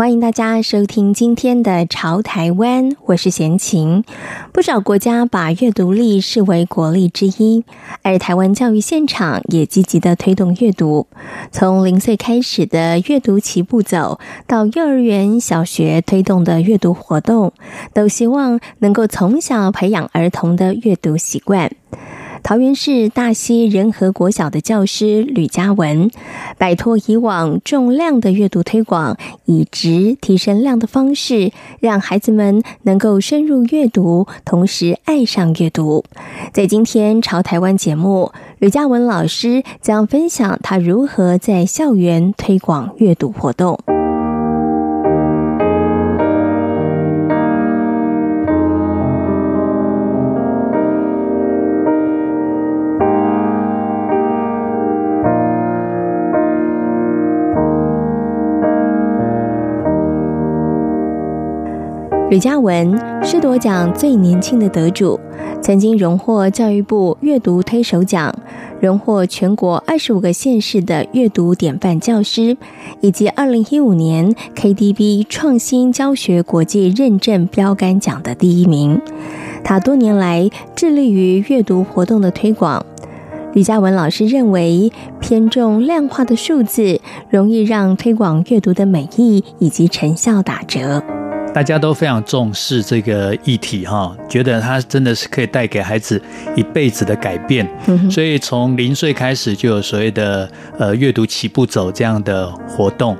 欢迎大家收听今天的《潮台湾》，我是闲琴。不少国家把阅读力视为国力之一，而台湾教育现场也积极地推动阅读。从零岁开始的阅读起步走，到幼儿园、小学推动的阅读活动，都希望能够从小培养儿童的阅读习惯。桃园市大溪仁和国小的教师吕嘉文，摆脱以往重量的阅读推广，以质提升量的方式，让孩子们能够深入阅读，同时爱上阅读。在今天《潮台湾》节目，吕嘉文老师将分享他如何在校园推广阅读活动。吕嘉文是夺奖最年轻的得主，曾经荣获教育部阅读推手奖，荣获全国二十五个县市的阅读典范教师，以及二零一五年 KDB 创新教学国际认证标杆奖的第一名。他多年来致力于阅读活动的推广。吕嘉文老师认为，偏重量化的数字，容易让推广阅读的美意以及成效打折。大家都非常重视这个议题哈，觉得它真的是可以带给孩子一辈子的改变，所以从零岁开始就有所谓的呃阅读起步走这样的活动，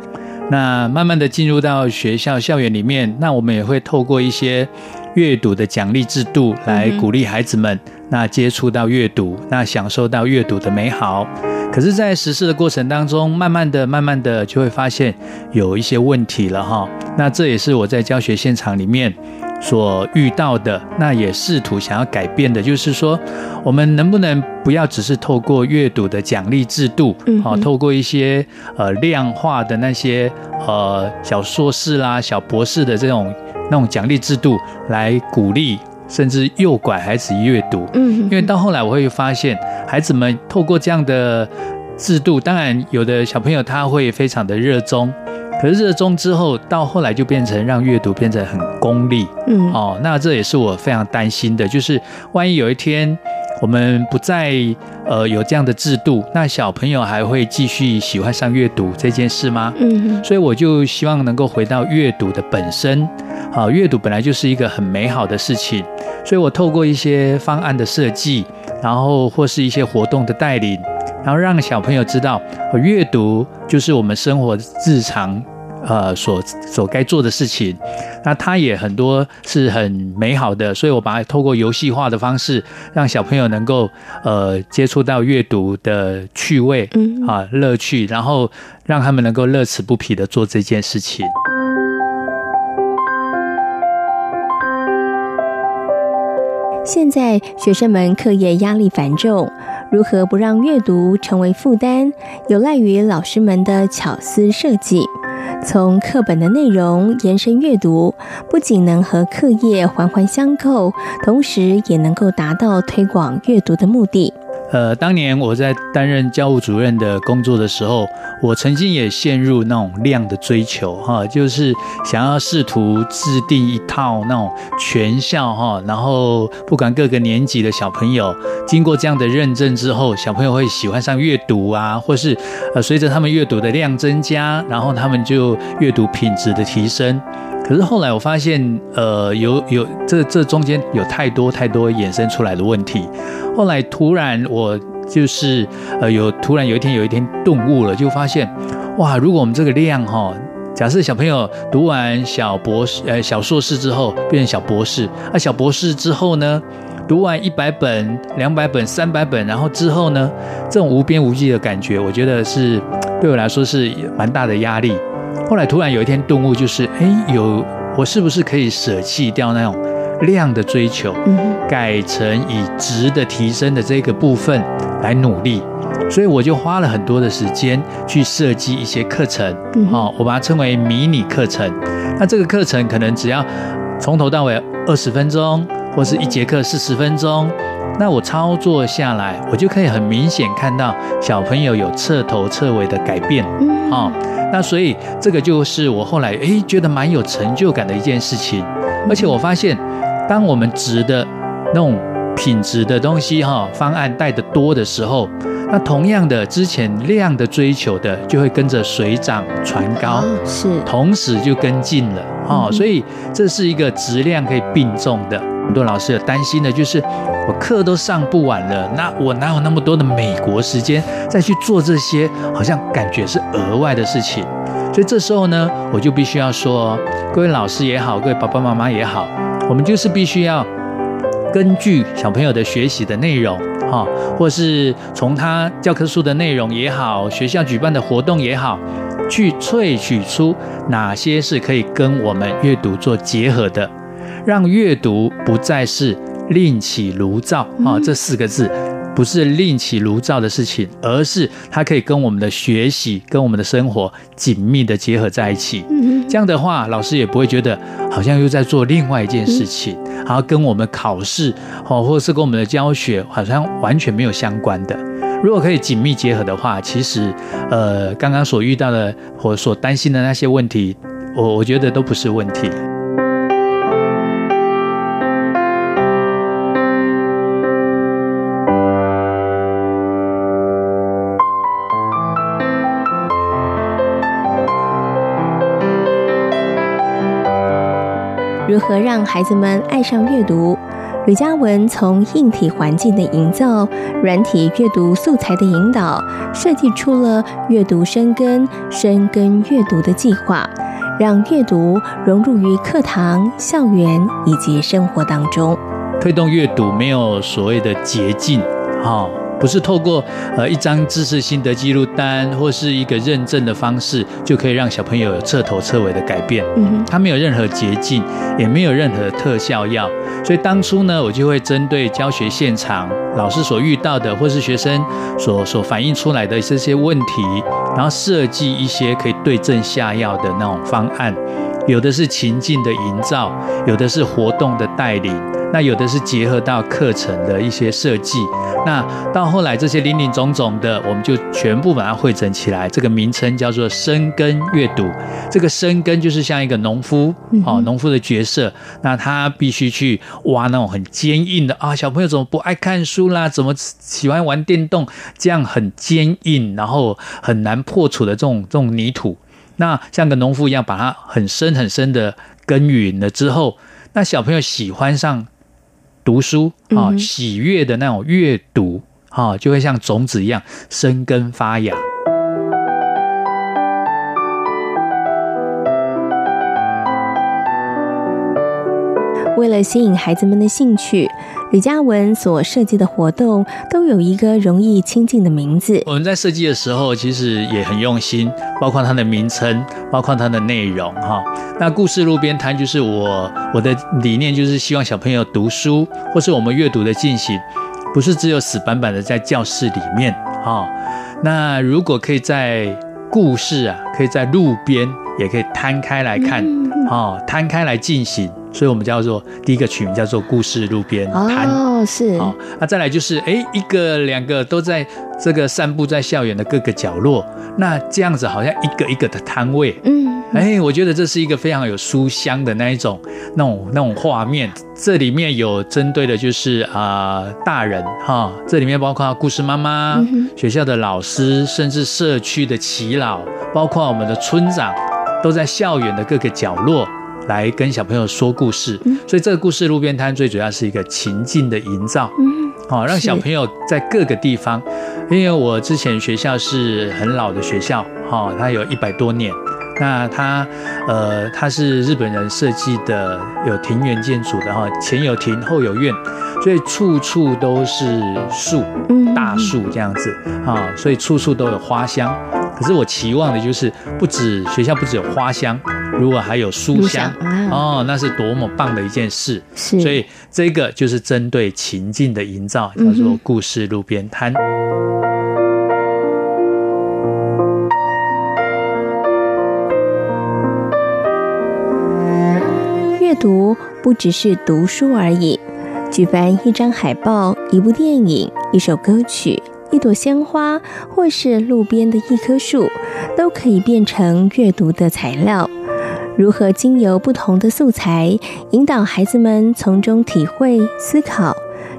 那慢慢的进入到学校校园里面，那我们也会透过一些阅读的奖励制度来鼓励孩子们，那接触到阅读，那享受到阅读的美好。可是，在实施的过程当中，慢慢的、慢慢的就会发现有一些问题了哈。那这也是我在教学现场里面所遇到的，那也试图想要改变的，就是说，我们能不能不要只是透过阅读的奖励制度，啊，透过一些呃量化的那些呃小硕士啦、小博士的这种那种奖励制度来鼓励。甚至诱拐孩子阅读，嗯，因为到后来我会发现，孩子们透过这样的制度，当然有的小朋友他会非常的热衷，可是热衷之后，到后来就变成让阅读变成很功利，嗯，哦，那这也是我非常担心的，就是万一有一天我们不再呃有这样的制度，那小朋友还会继续喜欢上阅读这件事吗？嗯，所以我就希望能够回到阅读的本身。好，阅读本来就是一个很美好的事情，所以我透过一些方案的设计，然后或是一些活动的带领，然后让小朋友知道，阅读就是我们生活日常呃所所该做的事情。那它也很多是很美好的，所以我把它透过游戏化的方式，让小朋友能够呃接触到阅读的趣味啊乐趣，然后让他们能够乐此不疲的做这件事情。现在学生们课业压力繁重，如何不让阅读成为负担，有赖于老师们的巧思设计。从课本的内容延伸阅读，不仅能和课业环环相扣，同时也能够达到推广阅读的目的。呃，当年我在担任教务主任的工作的时候，我曾经也陷入那种量的追求，哈，就是想要试图制定一套那种全校哈，然后不管各个年级的小朋友，经过这样的认证之后，小朋友会喜欢上阅读啊，或是呃，随着他们阅读的量增加，然后他们就阅读品质的提升。可是后来我发现，呃，有有这这中间有太多太多衍生出来的问题。后来突然我就是呃有突然有一天有一天顿悟了，就发现哇，如果我们这个量哈，假设小朋友读完小博士呃小硕士之后变成小博士，啊小博士之后呢，读完一百本、两百本、三百本，然后之后呢，这种无边无际的感觉，我觉得是对我来说是蛮大的压力。后来突然有一天顿悟，就是哎，有我是不是可以舍弃掉那种量的追求，改成以值的提升的这个部分来努力。所以我就花了很多的时间去设计一些课程，好，我把它称为迷你课程。那这个课程可能只要从头到尾二十分钟，或是一节课四十分钟。那我操作下来，我就可以很明显看到小朋友有彻头彻尾的改变，哦，那所以这个就是我后来诶觉得蛮有成就感的一件事情，而且我发现，当我们值的那种品质的东西哈方案带的多的时候，那同样的之前量的追求的就会跟着水涨船高，是，同时就跟进了，哦，所以这是一个质量可以并重的。很多老师有担心的就是，我课都上不完了，那我哪有那么多的美国时间再去做这些好像感觉是额外的事情？所以这时候呢，我就必须要说，各位老师也好，各位爸爸妈妈也好，我们就是必须要根据小朋友的学习的内容，哈，或是从他教科书的内容也好，学校举办的活动也好，去萃取出哪些是可以跟我们阅读做结合的。让阅读不再是另起炉灶啊，这四个字不是另起炉灶的事情，而是它可以跟我们的学习、跟我们的生活紧密的结合在一起。这样的话，老师也不会觉得好像又在做另外一件事情，然后跟我们考试哦，或者是跟我们的教学好像完全没有相关的。如果可以紧密结合的话，其实呃，刚刚所遇到的或所担心的那些问题，我我觉得都不是问题。如何让孩子们爱上阅读？吕嘉文从硬体环境的营造、软体阅读素材的引导，设计出了阅读深耕、深耕阅读的计划，让阅读融入于课堂、校园以及生活当中。推动阅读没有所谓的捷径，哈。不是透过呃一张知识心得记录单或是一个认证的方式，就可以让小朋友有彻头彻尾的改变。嗯，它没有任何捷径，也没有任何特效药。所以当初呢，我就会针对教学现场老师所遇到的，或是学生所所反映出来的这些问题，然后设计一些可以对症下药的那种方案。有的是情境的营造，有的是活动的带领，那有的是结合到课程的一些设计。那到后来这些林林总总的，我们就全部把它汇整起来，这个名称叫做深耕阅读。这个深耕就是像一个农夫，哦，农夫的角色，那他必须去挖那种很坚硬的啊，小朋友怎么不爱看书啦？怎么喜欢玩电动？这样很坚硬，然后很难破除的这种这种泥土。那像个农夫一样，把它很深很深的耕耘了之后，那小朋友喜欢上读书啊，喜悦的那种阅读啊，就会像种子一样生根发芽。为了吸引孩子们的兴趣，李嘉文所设计的活动都有一个容易亲近的名字。我们在设计的时候，其实也很用心，包括它的名称，包括它的内容。哈，那故事路边摊就是我我的理念，就是希望小朋友读书，或是我们阅读的进行，不是只有死板板的在教室里面。哈，那如果可以在故事啊，可以在路边，也可以摊开来看，哈，摊开来进行。所以我们叫做第一个曲名叫做故事路边摊。哦，是。好，那再来就是哎，一个两个都在这个散步在校园的各个角落，那这样子好像一个一个的摊位，嗯，哎，我觉得这是一个非常有书香的那一种那种那种画面。这里面有针对的就是啊、呃、大人哈，这里面包括故事妈妈、学校的老师，甚至社区的耆老，包括我们的村长，都在校园的各个角落。来跟小朋友说故事，所以这个故事路边摊最主要是一个情境的营造，嗯，好，让小朋友在各个地方，因为我之前学校是很老的学校，哈，它有一百多年，那它，呃，它是日本人设计的，有庭园建筑的哈，前有庭，后有院，所以处处都是树，大树这样子，啊，所以处处都有花香。可是我期望的就是，不止学校不止有花香。如果还有书香，啊、哦，那是多么棒的一件事。是，所以这个就是针对情境的营造，叫做故事路边摊。阅读不只是读书而已，举办一张海报、一部电影、一首歌曲、一朵鲜花，或是路边的一棵树，都可以变成阅读的材料。如何经由不同的素材，引导孩子们从中体会、思考？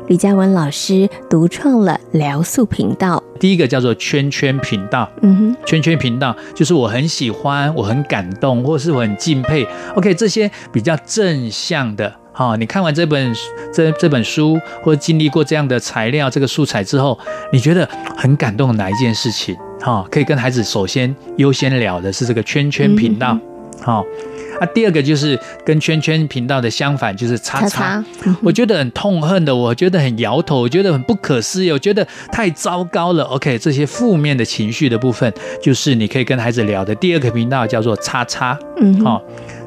李嘉文老师独创了聊素频道。第一个叫做圈圈频道，嗯哼，圈圈频道就是我很喜欢，我很感动，或是我很敬佩。OK，这些比较正向的，哈，你看完这本这这本书，或者经历过这样的材料、这个素材之后，你觉得很感动的哪一件事情？哈，可以跟孩子首先优先聊的是这个圈圈频道，好、嗯。那、啊、第二个就是跟圈圈频道的相反，就是叉叉。我觉得很痛恨的，我觉得很摇头，我觉得很不可思议，我觉得太糟糕了。OK，这些负面的情绪的部分，就是你可以跟孩子聊的。第二个频道叫做叉叉，嗯，好、哦。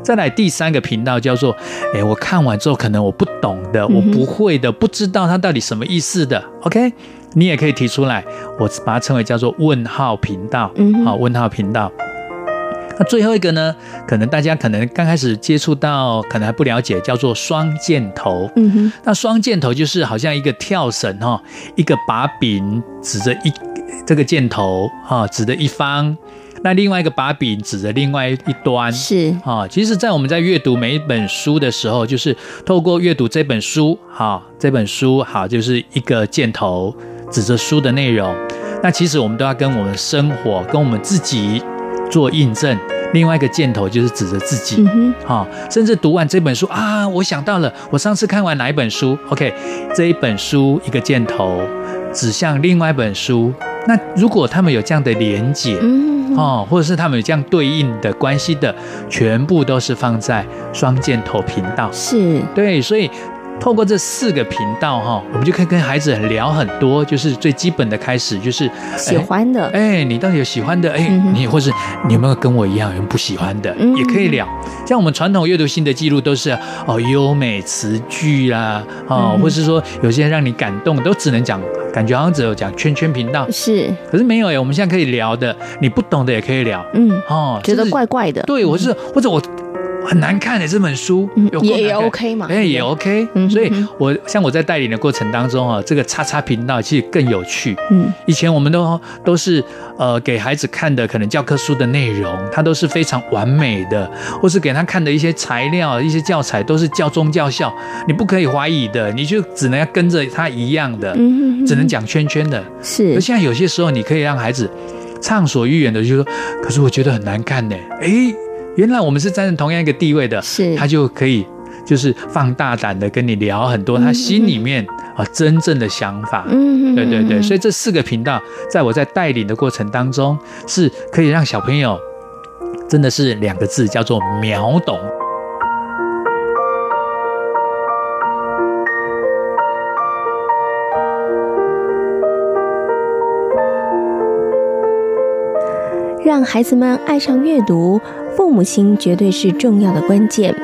再来第三个频道叫做，哎，我看完之后可能我不懂的，我不会的，不知道它到底什么意思的。OK，你也可以提出来，我把它称为叫做问号频道，嗯，好，问号频道。那最后一个呢？可能大家可能刚开始接触到，可能还不了解，叫做双箭头。嗯哼。那双箭头就是好像一个跳绳哈，一个把柄指着一这个箭头哈，指着一方，那另外一个把柄指着另外一端。是啊，其实，在我们在阅读每一本书的时候，就是透过阅读这本书，哈，这本书好，就是一个箭头指着书的内容。那其实我们都要跟我们生活，跟我们自己。做印证，另外一个箭头就是指着自己，嗯哼，啊，甚至读完这本书啊，我想到了，我上次看完哪一本书？OK，这一本书一个箭头指向另外一本书，那如果他们有这样的连结，嗯，哦，或者是他们有这样对应的关系的，全部都是放在双箭头频道，是。对，所以。透过这四个频道哈，我们就可以跟孩子聊很多，就是最基本的开始，就是喜欢的，哎，你到底有喜欢的？哎，你或是你有没有跟我一样有不喜欢的，也可以聊。像我们传统阅读心得记录都是哦优美词句啦，哦，或是说有些让你感动，都只能讲，感觉好像只有讲圈圈频道。是，可是没有哎，我们现在可以聊的，你不懂的也可以聊，嗯，哦，觉得怪怪的，对我是或者我。很难看的这本书，也也 OK 嘛？哎，也 OK。所以，我像我在带领的过程当中啊，这个叉叉频道其实更有趣。嗯，以前我们都都是呃给孩子看的，可能教科书的内容，它都是非常完美的，或是给他看的一些材料、一些教材都是教宗教校，你不可以怀疑的，你就只能要跟着他一样的，只能讲圈圈的。是，而现在有些时候，你可以让孩子畅所欲言的，就说，可是我觉得很难看呢。哎。原来我们是站在同样一个地位的，是。他就可以就是放大胆的跟你聊很多他心里面啊真正的想法，嗯，对对对，所以这四个频道在我在带领的过程当中，是可以让小朋友真的是两个字叫做秒懂。让孩子们爱上阅读，父母亲绝对是重要的关键。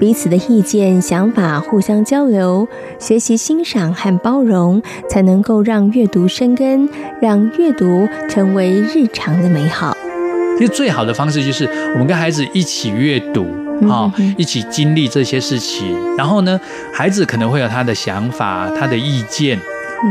彼此的意见、想法互相交流，学习欣赏和包容，才能够让阅读生根，让阅读成为日常的美好。其实最好的方式就是我们跟孩子一起阅读，啊，一起经历这些事情。然后呢，孩子可能会有他的想法、他的意见，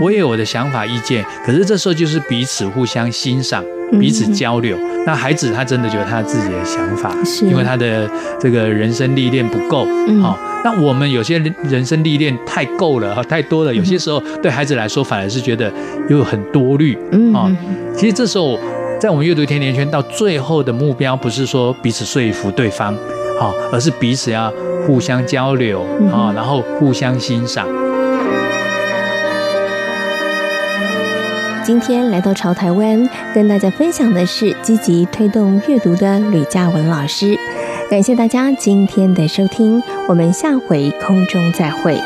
我也有我的想法、意见。可是这时候就是彼此互相欣赏。彼此交流，那孩子他真的觉得他自己的想法，是。因为他的这个人生历练不够，好，那我们有些人生历练太够了，太多了，有些时候对孩子来说反而是觉得又很多虑，啊，其实这时候在我们阅读甜甜圈到最后的目标不是说彼此说服对方，好，而是彼此要互相交流啊，然后互相欣赏。今天来到潮台湾，跟大家分享的是积极推动阅读的吕嘉文老师。感谢大家今天的收听，我们下回空中再会。